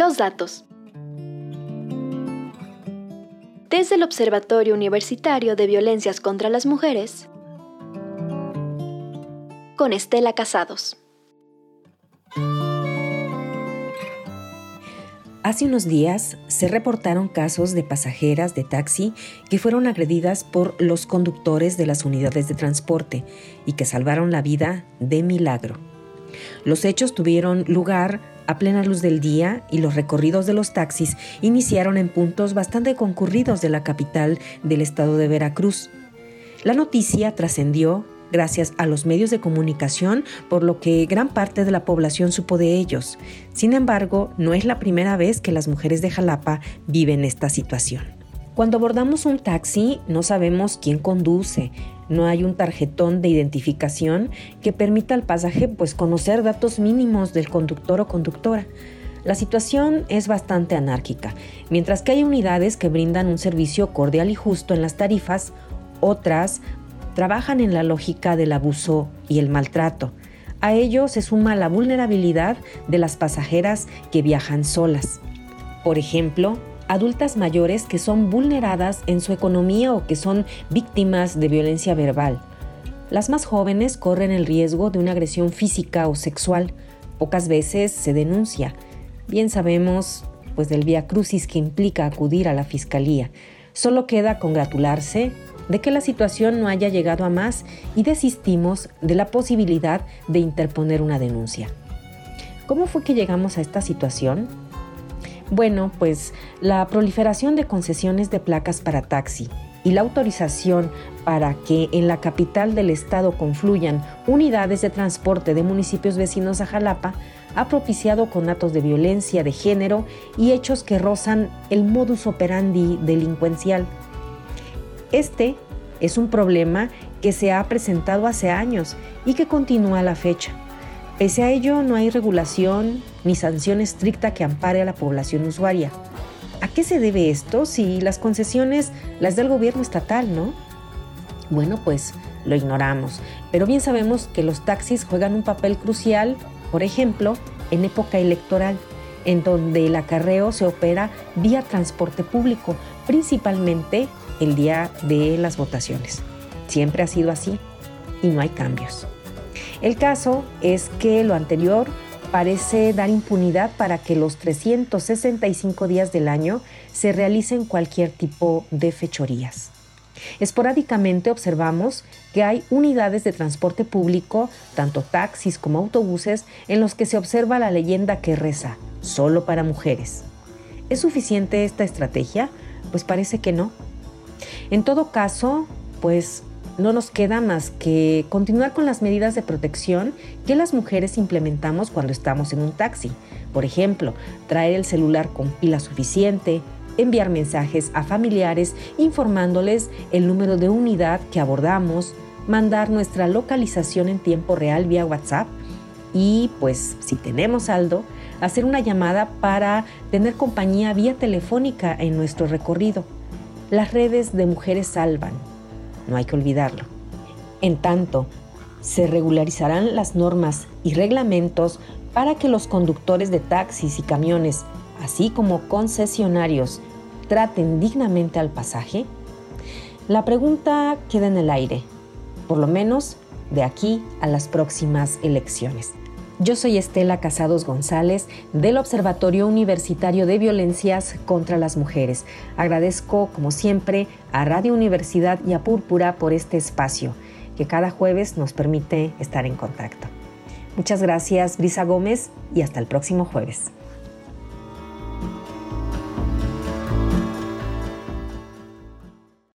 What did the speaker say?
Los datos. Desde el Observatorio Universitario de Violencias contra las Mujeres, con Estela Casados. Hace unos días se reportaron casos de pasajeras de taxi que fueron agredidas por los conductores de las unidades de transporte y que salvaron la vida de milagro. Los hechos tuvieron lugar a plena luz del día y los recorridos de los taxis iniciaron en puntos bastante concurridos de la capital del estado de Veracruz. La noticia trascendió gracias a los medios de comunicación, por lo que gran parte de la población supo de ellos. Sin embargo, no es la primera vez que las mujeres de Jalapa viven esta situación. Cuando abordamos un taxi, no sabemos quién conduce, no hay un tarjetón de identificación que permita al pasaje pues conocer datos mínimos del conductor o conductora. La situación es bastante anárquica. Mientras que hay unidades que brindan un servicio cordial y justo en las tarifas, otras trabajan en la lógica del abuso y el maltrato. A ello se suma la vulnerabilidad de las pasajeras que viajan solas. Por ejemplo, adultas mayores que son vulneradas en su economía o que son víctimas de violencia verbal. Las más jóvenes corren el riesgo de una agresión física o sexual. Pocas veces se denuncia. Bien sabemos pues del vía crucis que implica acudir a la fiscalía. Solo queda congratularse de que la situación no haya llegado a más y desistimos de la posibilidad de interponer una denuncia. ¿Cómo fue que llegamos a esta situación? Bueno, pues la proliferación de concesiones de placas para taxi y la autorización para que en la capital del estado confluyan unidades de transporte de municipios vecinos a Jalapa ha propiciado conatos de violencia de género y hechos que rozan el modus operandi delincuencial este es un problema que se ha presentado hace años y que continúa a la fecha. Pese a ello, no hay regulación ni sanción estricta que ampare a la población usuaria. ¿A qué se debe esto si las concesiones las da el gobierno estatal, no? Bueno, pues lo ignoramos, pero bien sabemos que los taxis juegan un papel crucial, por ejemplo, en época electoral, en donde el acarreo se opera vía transporte público, principalmente el día de las votaciones. Siempre ha sido así y no hay cambios. El caso es que lo anterior parece dar impunidad para que los 365 días del año se realicen cualquier tipo de fechorías. Esporádicamente observamos que hay unidades de transporte público, tanto taxis como autobuses, en los que se observa la leyenda que reza, solo para mujeres. ¿Es suficiente esta estrategia? Pues parece que no. En todo caso, pues no nos queda más que continuar con las medidas de protección que las mujeres implementamos cuando estamos en un taxi. Por ejemplo, traer el celular con pila suficiente, enviar mensajes a familiares informándoles el número de unidad que abordamos, mandar nuestra localización en tiempo real vía WhatsApp y pues si tenemos saldo, hacer una llamada para tener compañía vía telefónica en nuestro recorrido. Las redes de mujeres salvan, no hay que olvidarlo. En tanto, se regularizarán las normas y reglamentos para que los conductores de taxis y camiones, así como concesionarios, traten dignamente al pasaje? La pregunta queda en el aire, por lo menos de aquí a las próximas elecciones. Yo soy Estela Casados González del Observatorio Universitario de Violencias contra las Mujeres. Agradezco, como siempre, a Radio Universidad y a Púrpura por este espacio que cada jueves nos permite estar en contacto. Muchas gracias, Brisa Gómez, y hasta el próximo jueves.